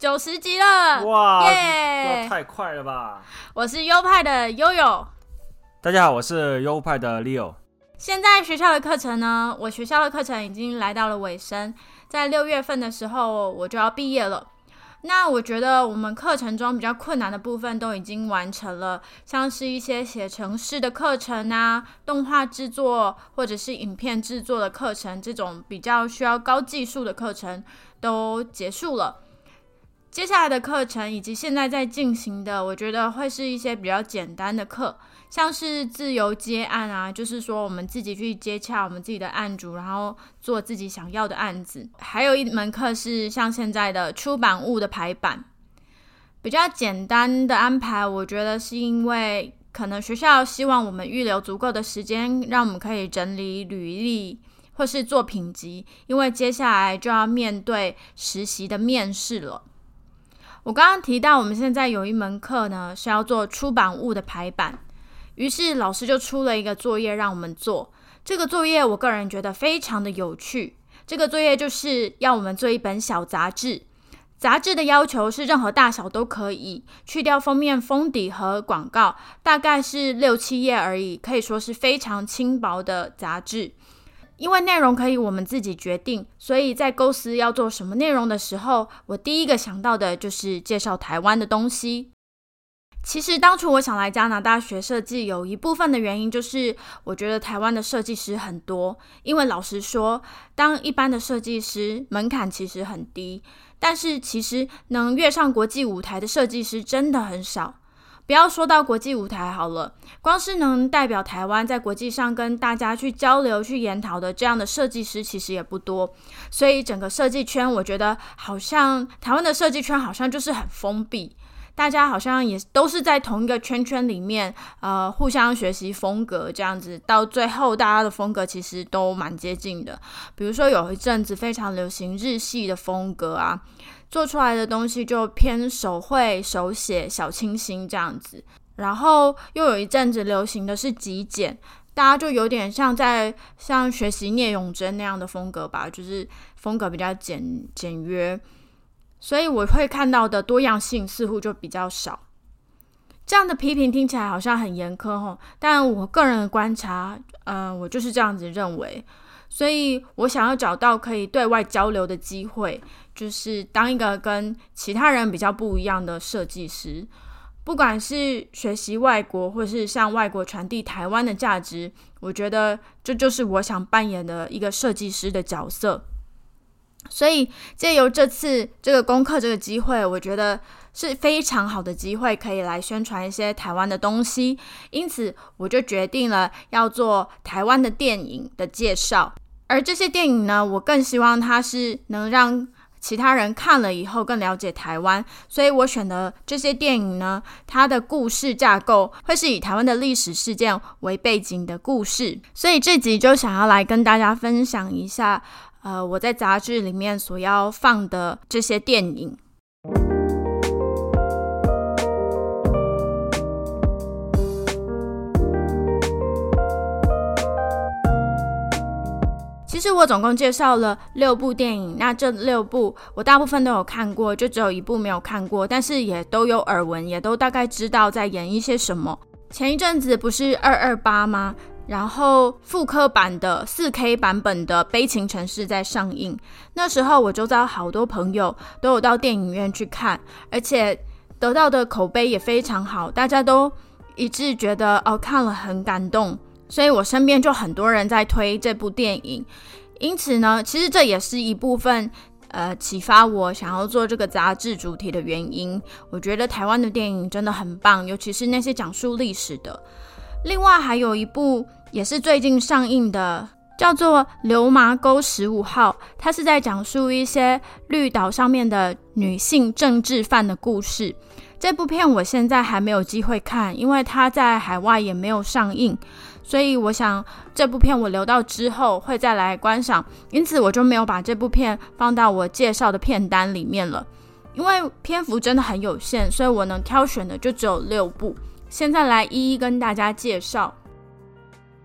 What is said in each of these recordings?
九十集了，哇，耶太快了吧！我是优派的悠悠。大家好，我是优派的 Leo。现在学校的课程呢，我学校的课程已经来到了尾声，在六月份的时候我就要毕业了。那我觉得我们课程中比较困难的部分都已经完成了，像是一些写程式的课程啊、动画制作或者是影片制作的课程，这种比较需要高技术的课程都结束了。接下来的课程以及现在在进行的，我觉得会是一些比较简单的课。像是自由接案啊，就是说我们自己去接洽我们自己的案主，然后做自己想要的案子。还有一门课是像现在的出版物的排版，比较简单的安排。我觉得是因为可能学校希望我们预留足够的时间，让我们可以整理履历或是作品集，因为接下来就要面对实习的面试了。我刚刚提到，我们现在有一门课呢是要做出版物的排版。于是老师就出了一个作业让我们做。这个作业我个人觉得非常的有趣。这个作业就是要我们做一本小杂志。杂志的要求是任何大小都可以，去掉封面、封底和广告，大概是六七页而已，可以说是非常轻薄的杂志。因为内容可以我们自己决定，所以在构思要做什么内容的时候，我第一个想到的就是介绍台湾的东西。其实当初我想来加拿大学设计，有一部分的原因就是我觉得台湾的设计师很多。因为老实说，当一般的设计师门槛其实很低，但是其实能跃上国际舞台的设计师真的很少。不要说到国际舞台好了，光是能代表台湾在国际上跟大家去交流、去研讨的这样的设计师，其实也不多。所以整个设计圈，我觉得好像台湾的设计圈好像就是很封闭。大家好像也都是在同一个圈圈里面，呃，互相学习风格这样子，到最后大家的风格其实都蛮接近的。比如说有一阵子非常流行日系的风格啊，做出来的东西就偏手绘、手写、小清新这样子。然后又有一阵子流行的是极简，大家就有点像在像学习聂永贞那样的风格吧，就是风格比较简简约。所以我会看到的多样性似乎就比较少。这样的批评听起来好像很严苛吼，但我个人的观察，嗯，我就是这样子认为。所以我想要找到可以对外交流的机会，就是当一个跟其他人比较不一样的设计师，不管是学习外国，或是向外国传递台湾的价值，我觉得这就是我想扮演的一个设计师的角色。所以借由这次这个功课这个机会，我觉得是非常好的机会，可以来宣传一些台湾的东西。因此，我就决定了要做台湾的电影的介绍。而这些电影呢，我更希望它是能让其他人看了以后更了解台湾。所以我选的这些电影呢，它的故事架构会是以台湾的历史事件为背景的故事。所以这集就想要来跟大家分享一下。呃，我在杂志里面所要放的这些电影，是我总共介绍了六部电影，那这六部我大部分都有看过，就只有一部没有看过，但是也都有耳闻，也都大概知道在演一些什么。前一阵子不是二二八吗？然后复刻版的四 K 版本的《悲情城市》在上映，那时候我就遭好多朋友都有到电影院去看，而且得到的口碑也非常好，大家都一致觉得哦看了很感动，所以我身边就很多人在推这部电影。因此呢，其实这也是一部分呃启发我想要做这个杂志主题的原因。我觉得台湾的电影真的很棒，尤其是那些讲述历史的。另外还有一部。也是最近上映的，叫做《流麻沟十五号》，它是在讲述一些绿岛上面的女性政治犯的故事。这部片我现在还没有机会看，因为它在海外也没有上映，所以我想这部片我留到之后会再来观赏，因此我就没有把这部片放到我介绍的片单里面了。因为篇幅真的很有限，所以我能挑选的就只有六部。现在来一一跟大家介绍。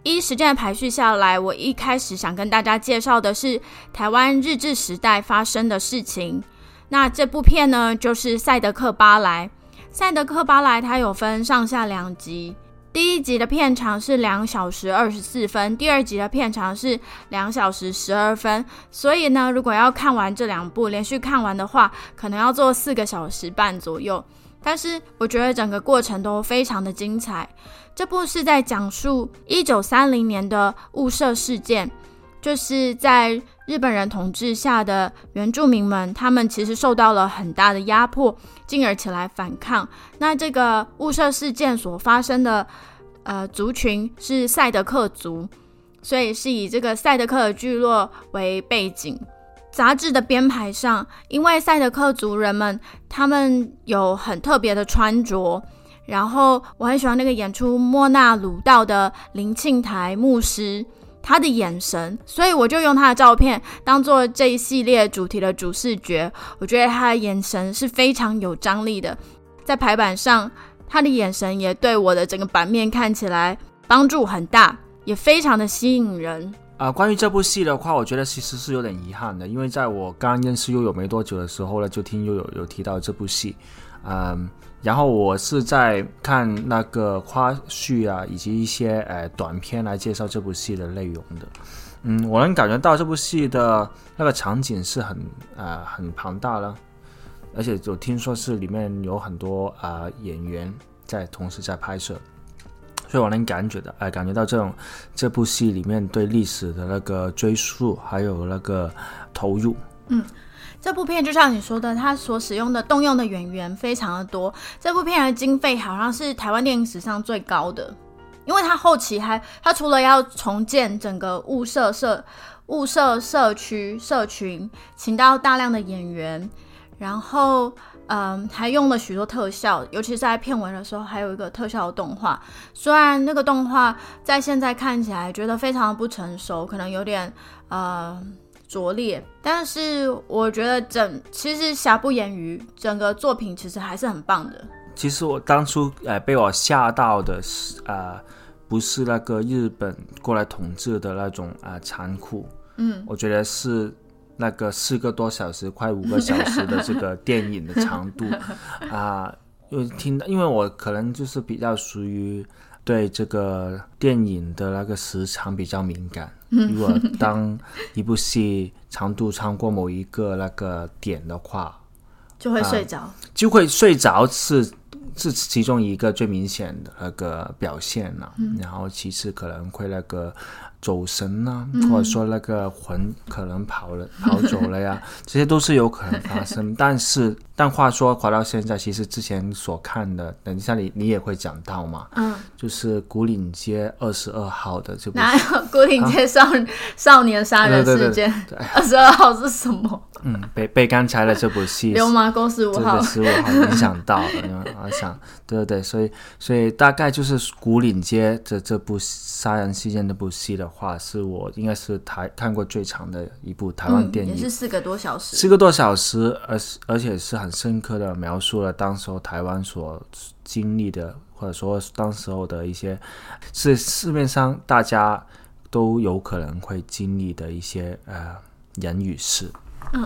一时间的排序下来，我一开始想跟大家介绍的是台湾日治时代发生的事情。那这部片呢，就是《赛德克巴莱》。《赛德克巴莱》它有分上下两集，第一集的片长是两小时二十四分，第二集的片长是两小时十二分。所以呢，如果要看完这两部连续看完的话，可能要做四个小时半左右。但是我觉得整个过程都非常的精彩。这部是在讲述一九三零年的雾社事件，就是在日本人统治下的原住民们，他们其实受到了很大的压迫，进而起来反抗。那这个雾社事件所发生的呃族群是赛德克族，所以是以这个赛德克的聚落为背景。杂志的编排上，因为赛德克族人们他们有很特别的穿着。然后我很喜欢那个演出莫纳鲁道的林庆台牧师，他的眼神，所以我就用他的照片当做这一系列主题的主视觉。我觉得他的眼神是非常有张力的，在排版上，他的眼神也对我的整个版面看起来帮助很大，也非常的吸引人。啊，关于这部戏的话，我觉得其实是有点遗憾的，因为在我刚认识悠悠没多久的时候呢，就听悠悠有提到这部戏，嗯。然后我是在看那个花絮啊，以及一些呃短片来介绍这部戏的内容的。嗯，我能感觉到这部戏的那个场景是很呃很庞大的，而且就听说是里面有很多啊演员在同时在拍摄，所以我能感觉到哎感觉到这种这部戏里面对历史的那个追溯还有那个投入。嗯。这部片就像你说的，它所使用的动用的演员非常的多。这部片的经费好像是台湾电影史上最高的，因为它后期还，它除了要重建整个物社社物社社区社群，请到大量的演员，然后嗯，还用了许多特效，尤其是在片尾的时候，还有一个特效动画。虽然那个动画在现在看起来觉得非常不成熟，可能有点呃。拙劣，但是我觉得整其实瑕不掩瑜，整个作品其实还是很棒的。其实我当初呃被我吓到的是啊，不是那个日本过来统治的那种啊残酷，嗯，我觉得是那个四个多小时快五个小时的这个 电影的长度啊，因为听到，因为我可能就是比较属于。对这个电影的那个时长比较敏感，如果当一部戏长度超过某一个那个点的话，就会睡着，就会睡着是是其中一个最明显的那个表现了。然后其次可能会那个。走神呐，或者说那个魂可能跑了、跑走了呀，这些都是有可能发生。但是，但话说回到现在，其实之前所看的，等一下你你也会讲到嘛，嗯，就是古岭街二十二号的这部，哪有古岭街少少年杀人事件？二十二号是什么？嗯，被被刚才的这部戏流氓公十五号，十五号影响到，我想，对对对，所以所以大概就是古岭街这这部杀人事件这部戏的。话是我应该是台看过最长的一部台湾电影，也是四个多小时，四个多小时，而而且是很深刻的描述了当时候台湾所经历的，或者说当时候的一些是市面上大家都有可能会经历的一些呃人与事。嗯，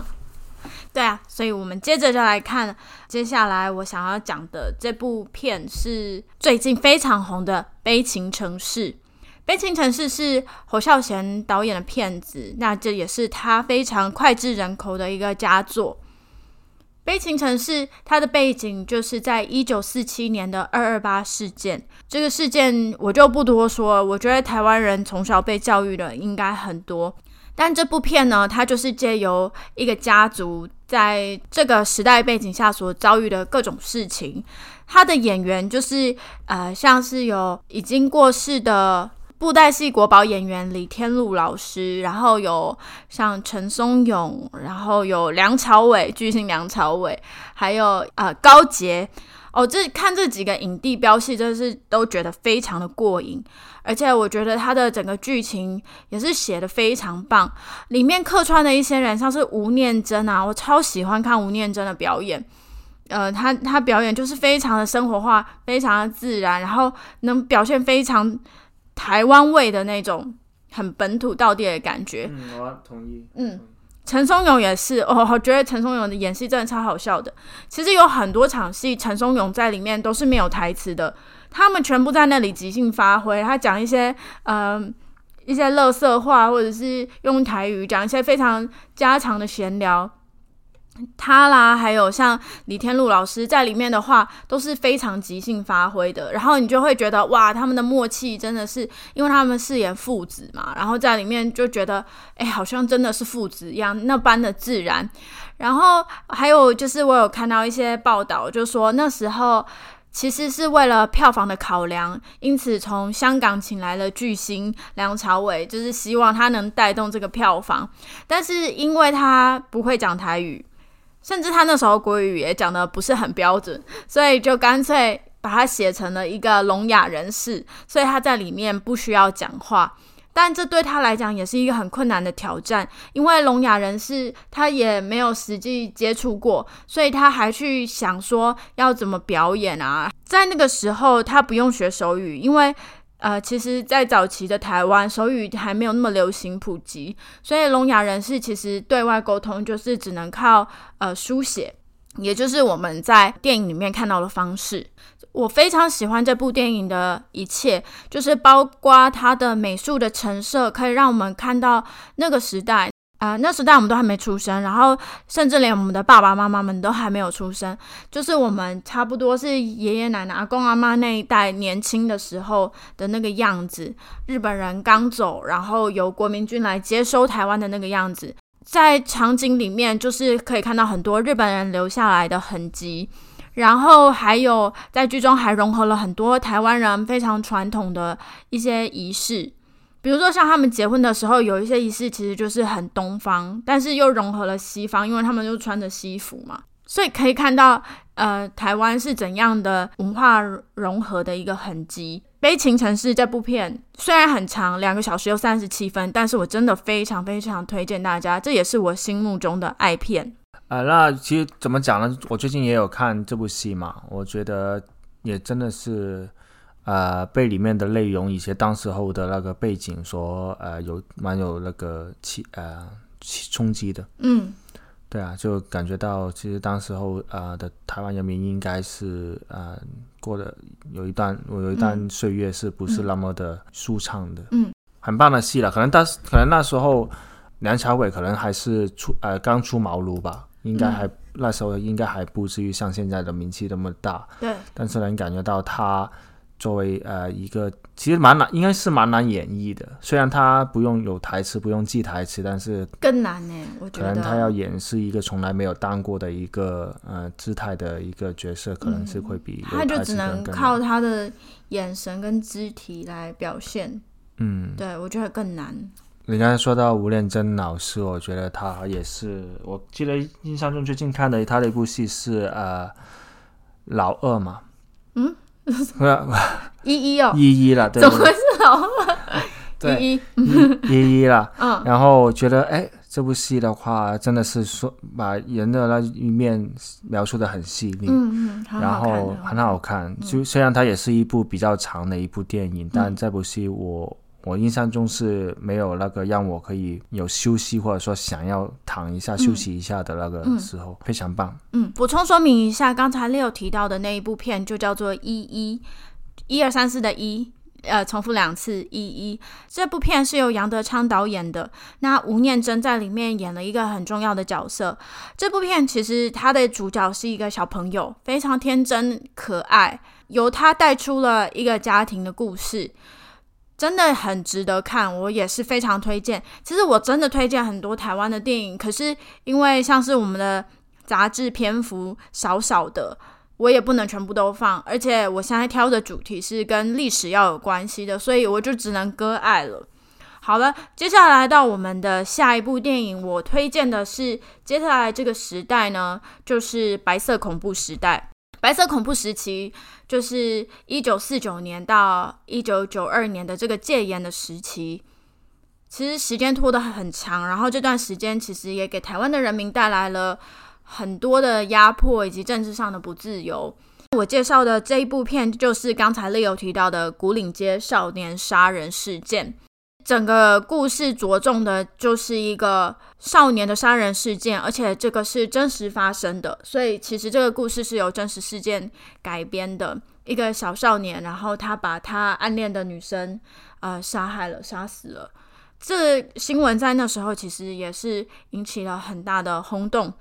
对啊，所以我们接着就来看接下来我想要讲的这部片是最近非常红的《悲情城市》。《悲情城市》是侯孝贤导演的片子，那这也是他非常脍炙人口的一个佳作。《悲情城市》它的背景就是在一九四七年的二二八事件，这个事件我就不多说。我觉得台湾人从小被教育的应该很多，但这部片呢，它就是借由一个家族在这个时代背景下所遭遇的各种事情。他的演员就是呃，像是有已经过世的。布袋戏国宝演员李天禄老师，然后有像陈松勇，然后有梁朝伟，巨星梁朝伟，还有呃高洁，哦，这看这几个影帝飙戏，真的是都觉得非常的过瘾，而且我觉得他的整个剧情也是写的非常棒，里面客串的一些人，像是吴念真啊，我超喜欢看吴念真的表演，呃，他他表演就是非常的生活化，非常的自然，然后能表现非常台湾味的那种很本土到地的感觉。嗯，我同意。嗯。陈松勇也是哦，我觉得陈松勇的演戏真的超好笑的。其实有很多场戏，陈松勇在里面都是没有台词的，他们全部在那里即兴发挥。他讲一些嗯一些乐色话，或者是用台语讲一些非常家常的闲聊。他啦，还有像李天禄老师在里面的话，都是非常即兴发挥的。然后你就会觉得哇，他们的默契真的是，因为他们饰演父子嘛，然后在里面就觉得，哎，好像真的是父子一样，那般的自然。然后还有就是我有看到一些报道，就说那时候其实是为了票房的考量，因此从香港请来了巨星梁朝伟，就是希望他能带动这个票房。但是因为他不会讲台语。甚至他那时候国语也讲的不是很标准，所以就干脆把它写成了一个聋哑人士，所以他在里面不需要讲话。但这对他来讲也是一个很困难的挑战，因为聋哑人士他也没有实际接触过，所以他还去想说要怎么表演啊。在那个时候，他不用学手语，因为。呃，其实，在早期的台湾，手语还没有那么流行普及，所以聋哑人士其实对外沟通就是只能靠呃书写，也就是我们在电影里面看到的方式。我非常喜欢这部电影的一切，就是包括它的美术的陈设，可以让我们看到那个时代。啊，那时代我们都还没出生，然后甚至连我们的爸爸妈妈们都还没有出生，就是我们差不多是爷爷奶奶、阿公阿妈那一代年轻的时候的那个样子。日本人刚走，然后由国民军来接收台湾的那个样子，在场景里面就是可以看到很多日本人留下来的痕迹，然后还有在剧中还融合了很多台湾人非常传统的一些仪式。比如说，像他们结婚的时候，有一些仪式其实就是很东方，但是又融合了西方，因为他们就穿着西服嘛，所以可以看到，呃，台湾是怎样的文化融合的一个痕迹。《悲情城市》这部片虽然很长，两个小时又三十七分，但是我真的非常非常推荐大家，这也是我心目中的爱片。呃，那其实怎么讲呢？我最近也有看这部戏嘛，我觉得也真的是。呃，被里面的内容以及当时候的那个背景所呃有蛮有那个气呃冲击的，嗯，对啊，就感觉到其实当时候呃的台湾人民应该是呃过的有一段我有一段岁月是不是那么的舒畅的，嗯，很棒的戏了，可能当时可能那时候梁朝伟可能还是出呃刚出茅庐吧，应该还那时候应该还不至于像现在的名气那么大，对，但是能感觉到他。作为呃一个其实蛮难，应该是蛮难演绎的。虽然他不用有台词，不用记台词，但是更难呢。我觉得可能他要演是一个从来没有当过的一个呃姿态的一个角色，可能是会比他就只能靠他的眼神跟肢体来表现。嗯，对我觉得更难。你刚才说到吴念真老师，我觉得他也是，我记得印象中最近看的他的一部戏是呃老二嘛。嗯。依依哦，依依了，对，怎么是老二？依依依依了，嗯，然后我觉得，哎，这部戏的话，真的是说把人的那一面描述的很细腻，嗯嗯，然后很好看。就虽然它也是一部比较长的一部电影，但这部戏我。我印象中是没有那个让我可以有休息或者说想要躺一下休息一下的那个时候，非常棒。嗯，补充说明一下，刚才 Leo 提到的那一部片就叫做《一一一二三四》的一，呃，重复两次一一。这部片是由杨德昌导演的，那吴念真在里面演了一个很重要的角色。这部片其实它的主角是一个小朋友，非常天真可爱，由他带出了一个家庭的故事。真的很值得看，我也是非常推荐。其实我真的推荐很多台湾的电影，可是因为像是我们的杂志篇幅少少的，我也不能全部都放。而且我现在挑的主题是跟历史要有关系的，所以我就只能割爱了。好了，接下来到我们的下一部电影，我推荐的是接下来这个时代呢，就是白色恐怖时代。白色恐怖时期就是一九四九年到一九九二年的这个戒严的时期，其实时间拖得很长，然后这段时间其实也给台湾的人民带来了很多的压迫以及政治上的不自由。我介绍的这一部片就是刚才 Leo 提到的古岭街少年杀人事件。整个故事着重的就是一个少年的杀人事件，而且这个是真实发生的，所以其实这个故事是由真实事件改编的。一个小少年，然后他把他暗恋的女生呃杀害了，杀死了。这新闻在那时候其实也是引起了很大的轰动。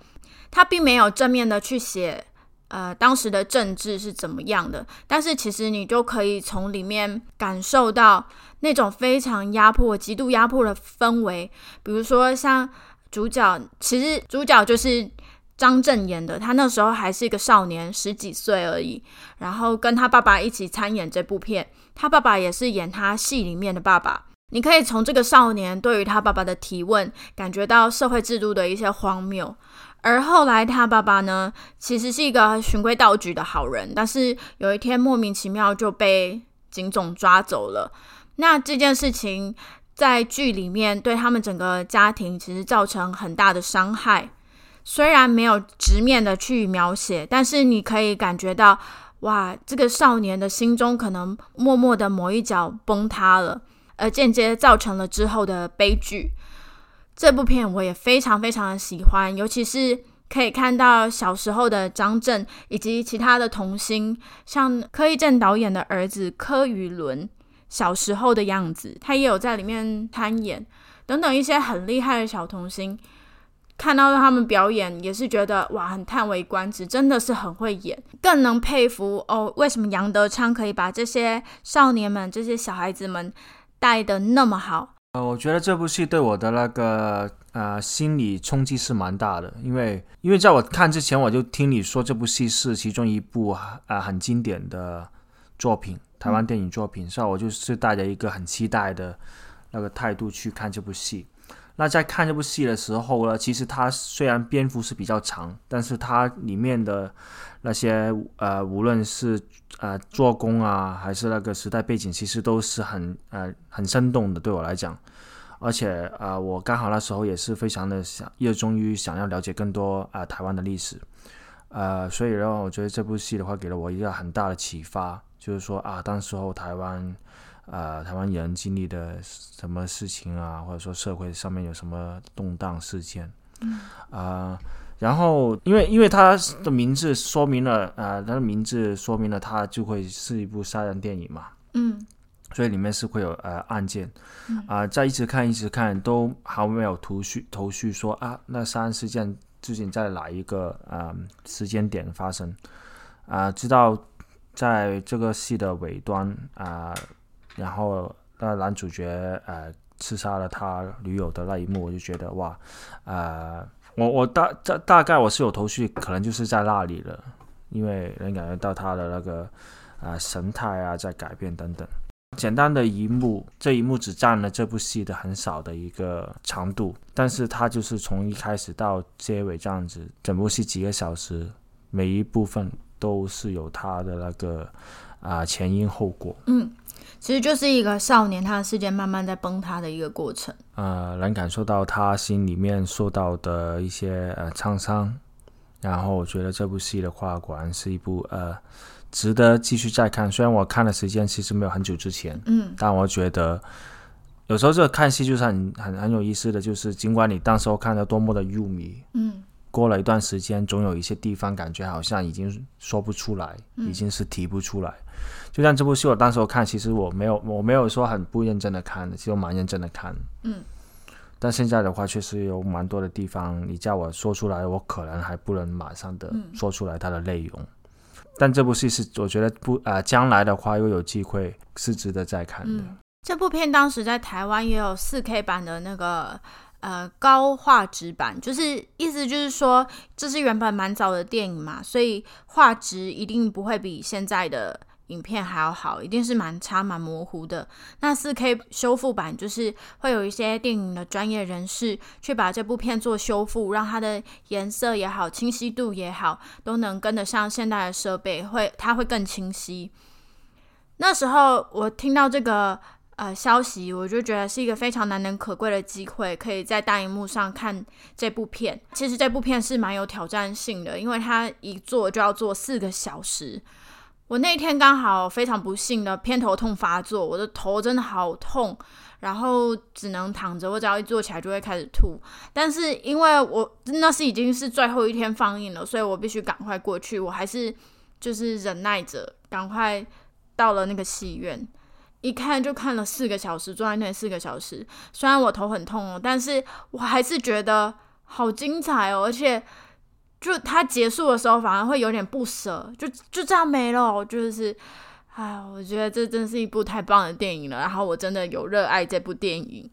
他并没有正面的去写呃当时的政治是怎么样的，但是其实你就可以从里面感受到。那种非常压迫、极度压迫的氛围，比如说像主角，其实主角就是张震演的，他那时候还是一个少年，十几岁而已，然后跟他爸爸一起参演这部片，他爸爸也是演他戏里面的爸爸。你可以从这个少年对于他爸爸的提问，感觉到社会制度的一些荒谬。而后来他爸爸呢，其实是一个循规蹈矩的好人，但是有一天莫名其妙就被警总抓走了。那这件事情在剧里面对他们整个家庭其实造成很大的伤害，虽然没有直面的去描写，但是你可以感觉到，哇，这个少年的心中可能默默的某一角崩塌了，而间接造成了之后的悲剧。这部片我也非常非常的喜欢，尤其是可以看到小时候的张震以及其他的童星，像柯一正导演的儿子柯宇伦。小时候的样子，他也有在里面参演，等等一些很厉害的小童星，看到他们表演也是觉得哇，很叹为观止，真的是很会演，更能佩服哦，为什么杨德昌可以把这些少年们、这些小孩子们带的那么好？呃，我觉得这部戏对我的那个呃心理冲击是蛮大的，因为因为在我看之前，我就听你说这部戏是其中一部啊很经典的作品。台湾电影作品，所以我就是带着一个很期待的那个态度去看这部戏。那在看这部戏的时候呢，其实它虽然篇幅是比较长，但是它里面的那些呃，无论是呃做工啊，还是那个时代背景，其实都是很呃很生动的，对我来讲。而且呃，我刚好那时候也是非常的想热衷于想要了解更多啊台湾的历史，呃，所以呢，我觉得这部戏的话，给了我一个很大的启发。就是说啊，当时候台湾，呃，台湾人经历的什么事情啊，或者说社会上面有什么动荡事件，嗯。啊，然后因为因为他的名字说明了，呃，他的名字说明了他就会是一部杀人电影嘛，嗯，所以里面是会有呃案件，啊，在一直看一直看都还没有头绪头绪说啊，那杀人事件究竟在哪一个呃时间点发生，啊，直到。在这个戏的尾端啊，然后那男主角呃刺杀了他女友的那一幕，我就觉得哇，呃，我我大大大概我是有头绪，可能就是在那里了，因为能感觉到他的那个啊神态啊在改变等等。简单的一幕，这一幕只占了这部戏的很少的一个长度，但是它就是从一开始到结尾这样子，整部戏几个小时，每一部分。都是有他的那个啊前因后果，嗯，其实就是一个少年他的世界慢慢在崩塌的一个过程，呃，能感受到他心里面受到的一些呃创伤，然后我觉得这部戏的话，果然是一部呃值得继续再看。虽然我看的时间其实没有很久之前，嗯，但我觉得有时候这个看戏就是很很很有意思的，就是尽管你当时候看的多么的入迷，嗯。过了一段时间，总有一些地方感觉好像已经说不出来，已经是提不出来。就像这部戏，我当时我看，其实我没有，我没有说很不认真的看的，其实我蛮认真的看。嗯。但现在的话，确实有蛮多的地方，你叫我说出来，我可能还不能马上的说出来它的内容。但这部戏是，我觉得不啊，将来的话又有机会是值得再看的。这部片当时在台湾也有四 K 版的那个。呃，高画质版就是意思就是说，这是原本蛮早的电影嘛，所以画质一定不会比现在的影片还要好，一定是蛮差、蛮模糊的。那四 K 修复版就是会有一些电影的专业人士去把这部片做修复，让它的颜色也好、清晰度也好，都能跟得上现代的设备，会它会更清晰。那时候我听到这个呃消息，我就觉得是一个非常难能可贵的机会，可以在大荧幕上看这部片。其实这部片是蛮有挑战性的，因为它一做就要做四个小时。我那天刚好非常不幸的偏头痛发作，我的头真的好痛，然后只能躺着，我只要一坐起来就会开始吐。但是因为我那是已经是最后一天放映了，所以我必须赶快过去。我还是就是忍耐着，赶快到了那个戏院，一看就看了四个小时，坐在那四个小时。虽然我头很痛哦，但是我还是觉得好精彩哦，而且。就它结束的时候，反而会有点不舍，就就这样没了。就是，哎，我觉得这真是一部太棒的电影了。然后我真的有热爱这部电影。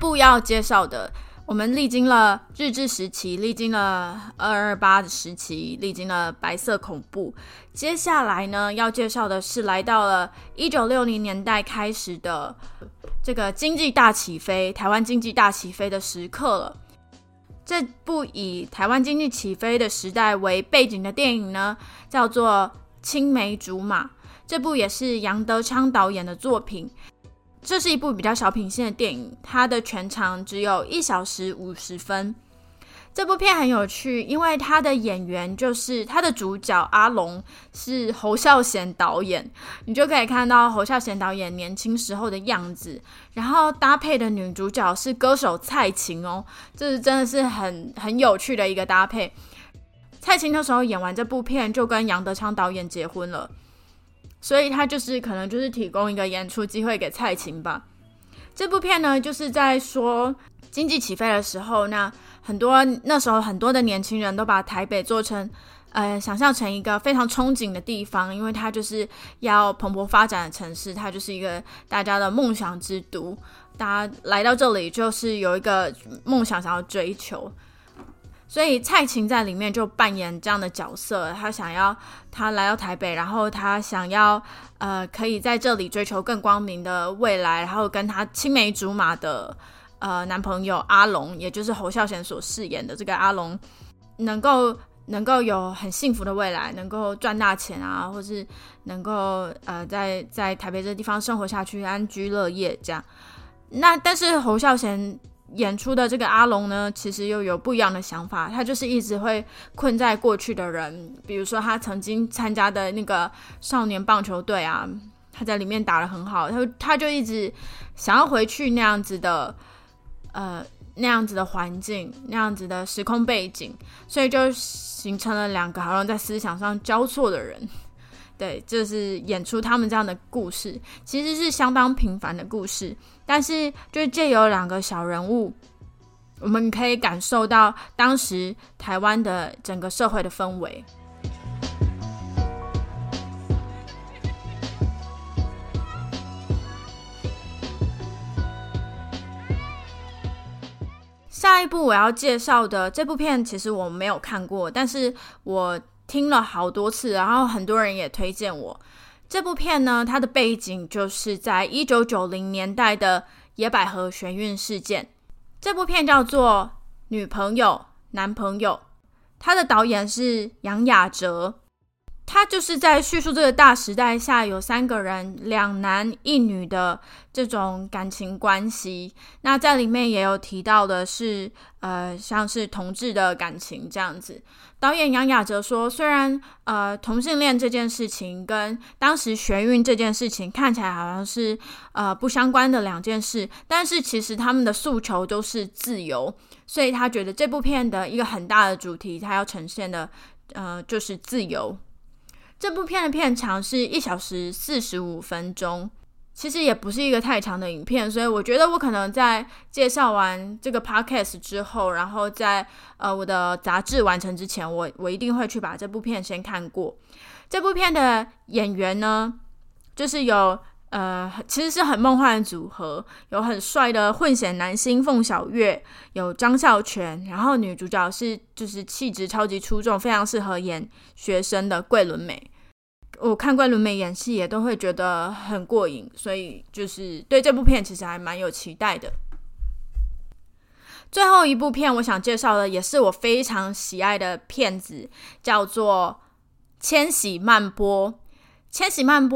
部要介绍的。我们历经了日治时期，历经了二二八的时期，历经了白色恐怖。接下来呢，要介绍的是来到了一九六零年代开始的这个经济大起飞，台湾经济大起飞的时刻了。这部以台湾经济起飞的时代为背景的电影呢，叫做《青梅竹马》。这部也是杨德昌导演的作品。这是一部比较小品性的电影，它的全长只有一小时五十分。这部片很有趣，因为它的演员就是它的主角阿龙是侯孝贤导演，你就可以看到侯孝贤导演年轻时候的样子。然后搭配的女主角是歌手蔡琴哦，这是真的是很很有趣的一个搭配。蔡琴那时候演完这部片就跟杨德昌导演结婚了。所以他就是可能就是提供一个演出机会给蔡琴吧。这部片呢，就是在说经济起飞的时候，那很多那时候很多的年轻人都把台北做成呃，想象成一个非常憧憬的地方，因为它就是要蓬勃发展的城市，它就是一个大家的梦想之都。大家来到这里就是有一个梦想想要追求。所以蔡琴在里面就扮演这样的角色，她想要她来到台北，然后她想要呃可以在这里追求更光明的未来，然后跟她青梅竹马的呃男朋友阿龙，也就是侯孝贤所饰演的这个阿龙，能够能够有很幸福的未来，能够赚大钱啊，或是能够呃在在台北这个地方生活下去，安居乐业这样。那但是侯孝贤。演出的这个阿龙呢，其实又有不一样的想法。他就是一直会困在过去的人，比如说他曾经参加的那个少年棒球队啊，他在里面打得很好，他他就一直想要回去那样子的，呃，那样子的环境，那样子的时空背景，所以就形成了两个好像在思想上交错的人。对，就是演出他们这样的故事，其实是相当平凡的故事，但是就借由两个小人物，我们可以感受到当时台湾的整个社会的氛围。下一部我要介绍的这部片，其实我没有看过，但是我。听了好多次，然后很多人也推荐我这部片呢。它的背景就是在一九九零年代的野百合玄运事件。这部片叫做《女朋友男朋友》，它的导演是杨雅哲。他就是在叙述这个大时代下有三个人，两男一女的这种感情关系。那在里面也有提到的是，呃，像是同志的感情这样子。导演杨雅哲说，虽然呃同性恋这件事情跟当时学运这件事情看起来好像是呃不相关的两件事，但是其实他们的诉求都是自由。所以他觉得这部片的一个很大的主题，他要呈现的呃就是自由。这部片的片长是一小时四十五分钟，其实也不是一个太长的影片，所以我觉得我可能在介绍完这个 podcast 之后，然后在呃我的杂志完成之前，我我一定会去把这部片先看过。这部片的演员呢，就是有呃，其实是很梦幻的组合，有很帅的混血男星凤小岳，有张孝全，然后女主角是就是气质超级出众，非常适合演学生的桂纶镁。我看桂纶镁演戏也都会觉得很过瘾，所以就是对这部片其实还蛮有期待的。最后一部片我想介绍的也是我非常喜爱的片子，叫做《千禧慢播》。《千禧慢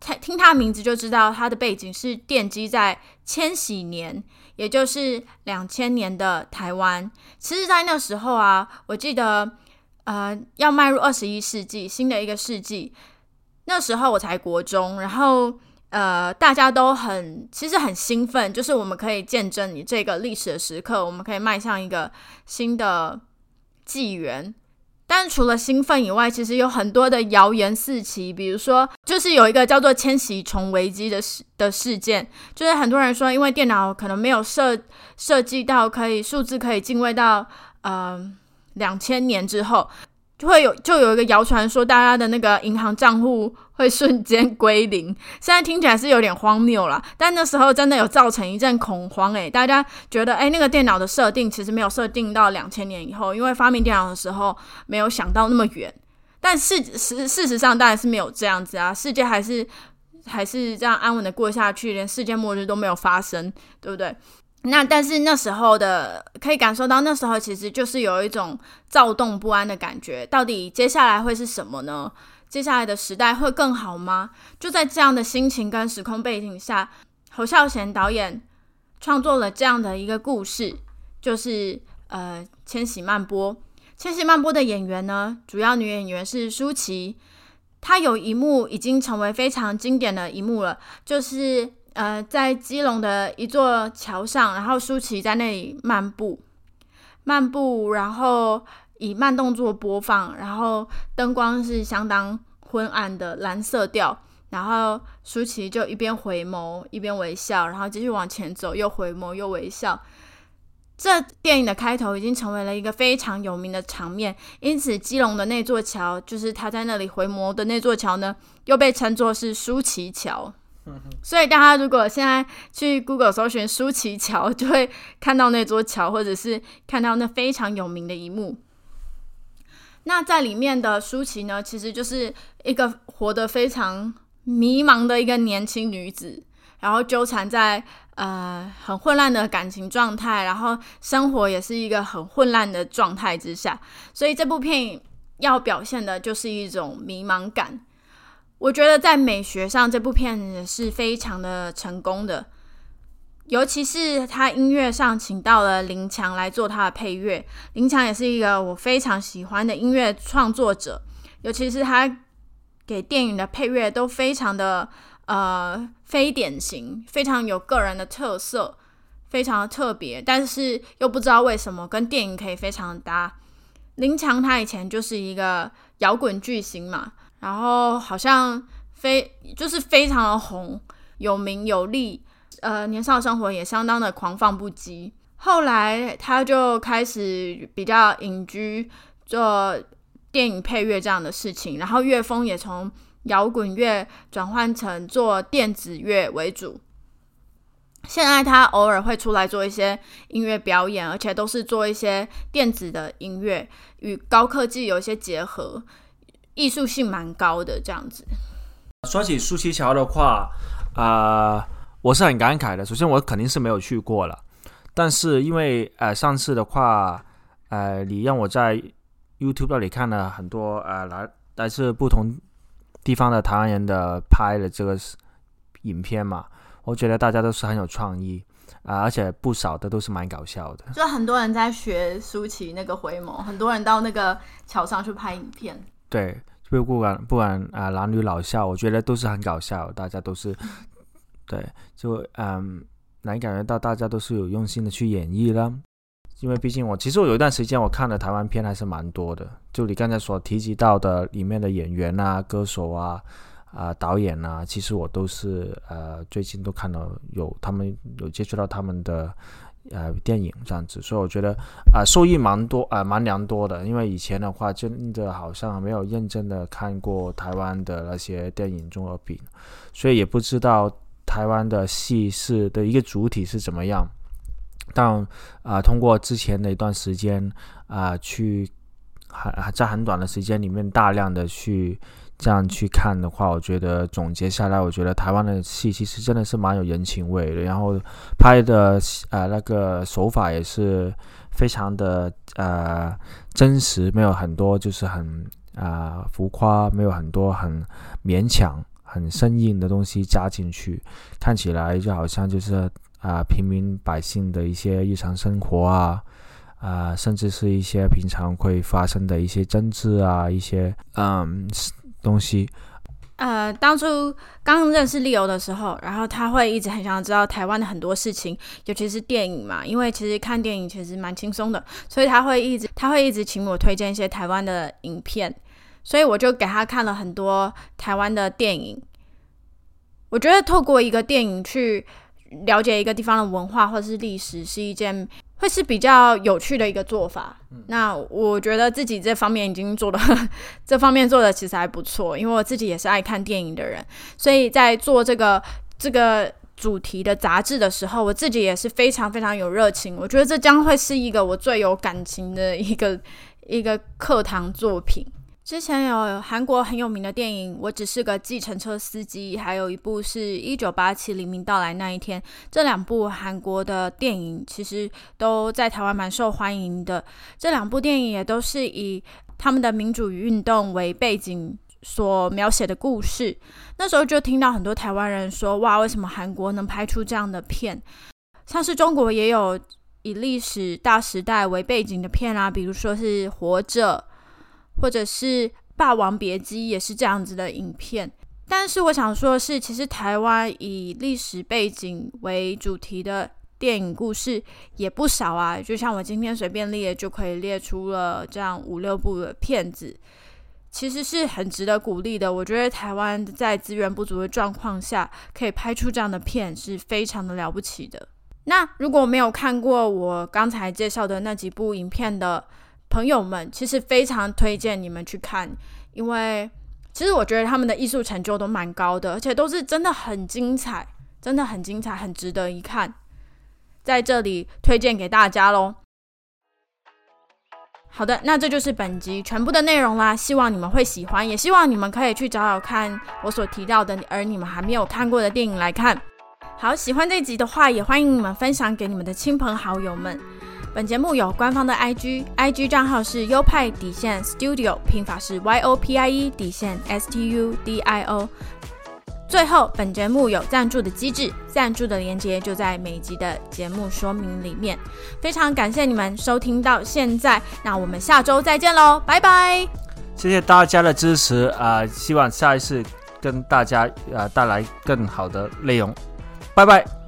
播》听它名字就知道，他的背景是奠基在千禧年，也就是两千年的台湾。其实，在那时候啊，我记得，呃，要迈入二十一世纪，新的一个世纪。那时候我才国中，然后呃，大家都很其实很兴奋，就是我们可以见证你这个历史的时刻，我们可以迈向一个新的纪元。但除了兴奋以外，其实有很多的谣言四起，比如说，就是有一个叫做“千禧虫危机”的事的事件，就是很多人说，因为电脑可能没有设设计到可以数字可以进位到呃两千年之后。就会有就有一个谣传说，大家的那个银行账户会瞬间归零。现在听起来是有点荒谬了，但那时候真的有造成一阵恐慌。诶，大家觉得，诶，那个电脑的设定其实没有设定到两千年以后，因为发明电脑的时候没有想到那么远。但事实事实上当然是没有这样子啊，世界还是还是这样安稳的过下去，连世界末日都没有发生，对不对？那但是那时候的可以感受到，那时候其实就是有一种躁动不安的感觉。到底接下来会是什么呢？接下来的时代会更好吗？就在这样的心情跟时空背景下，侯孝贤导演创作了这样的一个故事，就是呃《千禧慢播》。《千禧慢播》的演员呢，主要女演员是舒淇。她有一幕已经成为非常经典的一幕了，就是。呃，在基隆的一座桥上，然后舒淇在那里漫步，漫步，然后以慢动作播放，然后灯光是相当昏暗的蓝色调，然后舒淇就一边回眸一边微笑，然后继续往前走，又回眸又微笑。这电影的开头已经成为了一个非常有名的场面，因此基隆的那座桥，就是他在那里回眸的那座桥呢，又被称作是舒淇桥。所以大家如果现在去 Google 搜寻舒淇桥，就会看到那座桥，或者是看到那非常有名的一幕。那在里面的舒淇呢，其实就是一个活得非常迷茫的一个年轻女子，然后纠缠在呃很混乱的感情状态，然后生活也是一个很混乱的状态之下。所以这部片要表现的就是一种迷茫感。我觉得在美学上，这部片子是非常的成功的，尤其是他音乐上请到了林强来做他的配乐。林强也是一个我非常喜欢的音乐创作者，尤其是他给电影的配乐都非常的呃非典型，非常有个人的特色，非常的特别，但是又不知道为什么跟电影可以非常搭。林强他以前就是一个摇滚巨星嘛。然后好像非就是非常的红，有名有利，呃，年少生活也相当的狂放不羁。后来他就开始比较隐居，做电影配乐这样的事情，然后乐风也从摇滚乐转换成做电子乐为主。现在他偶尔会出来做一些音乐表演，而且都是做一些电子的音乐，与高科技有一些结合。艺术性蛮高的这样子。说起舒淇桥的话，啊，我是很感慨的。首先，我肯定是没有去过了，但是因为呃上次的话，呃，你让我在 YouTube 那里看了很多呃来来自不同地方的台湾人的拍的这个影片嘛，我觉得大家都是很有创意啊，而且不少的都是蛮搞笑的。就很多人在学舒淇那个回眸，很多人到那个桥上去拍影片。对，就不管不管啊，男女老少，我觉得都是很搞笑，大家都是，对，就嗯，能感觉到大家都是有用心的去演绎了。因为毕竟我其实我有一段时间我看的台湾片还是蛮多的，就你刚才所提及到的里面的演员啊、歌手啊、啊导演啊，其实我都是呃最近都看到有他们有接触到他们的呃电影这样子，所以我觉得啊受益蛮多啊蛮良多的，因为以前的话真的好像没有认真的看过台湾的那些电影综合品，所以也不知道台湾的戏是的一个主体是怎么样。但啊，通过之前的一段时间啊，去很在很短的时间里面大量的去这样去看的话，我觉得总结下来，我觉得台湾的戏其实真的是蛮有人情味的，然后拍的呃那个手法也是非常的呃真实，没有很多就是很啊浮夸，没有很多很勉强、很生硬的东西加进去，看起来就好像就是。啊，平民百姓的一些日常生活啊，啊，甚至是一些平常会发生的一些争执啊，一些嗯东西。呃，当初刚认识利欧的时候，然后他会一直很想知道台湾的很多事情，尤其是电影嘛，因为其实看电影其实蛮轻松的，所以他会一直他会一直请我推荐一些台湾的影片，所以我就给他看了很多台湾的电影。我觉得透过一个电影去。了解一个地方的文化或者是历史是一件会是比较有趣的一个做法。那我觉得自己这方面已经做的 这方面做的其实还不错，因为我自己也是爱看电影的人，所以在做这个这个主题的杂志的时候，我自己也是非常非常有热情。我觉得这将会是一个我最有感情的一个一个课堂作品。之前有韩国很有名的电影《我只是个计程车司机》，还有一部是一九八七黎明到来那一天。这两部韩国的电影其实都在台湾蛮受欢迎的。这两部电影也都是以他们的民主运动为背景所描写的故事。那时候就听到很多台湾人说：“哇，为什么韩国能拍出这样的片？像是中国也有以历史大时代为背景的片啊，比如说是《活着》。”或者是《霸王别姬》也是这样子的影片，但是我想说的是，其实台湾以历史背景为主题的电影故事也不少啊。就像我今天随便列就可以列出了这样五六部的片子，其实是很值得鼓励的。我觉得台湾在资源不足的状况下，可以拍出这样的片是非常的了不起的。那如果没有看过我刚才介绍的那几部影片的，朋友们，其实非常推荐你们去看，因为其实我觉得他们的艺术成就都蛮高的，而且都是真的很精彩，真的很精彩，很值得一看，在这里推荐给大家喽。好的，那这就是本集全部的内容啦，希望你们会喜欢，也希望你们可以去找找看我所提到的，而你们还没有看过的电影来看。好，喜欢这集的话，也欢迎你们分享给你们的亲朋好友们。本节目有官方的 IG，IG 账号是优派底线 Studio，拼法是 Y O P I E 底线 S T U D I O。最后，本节目有赞助的机制，赞助的链接就在每集的节目说明里面。非常感谢你们收听到现在，那我们下周再见喽，拜拜！谢谢大家的支持啊，希望下一次跟大家啊带来更好的内容，拜拜。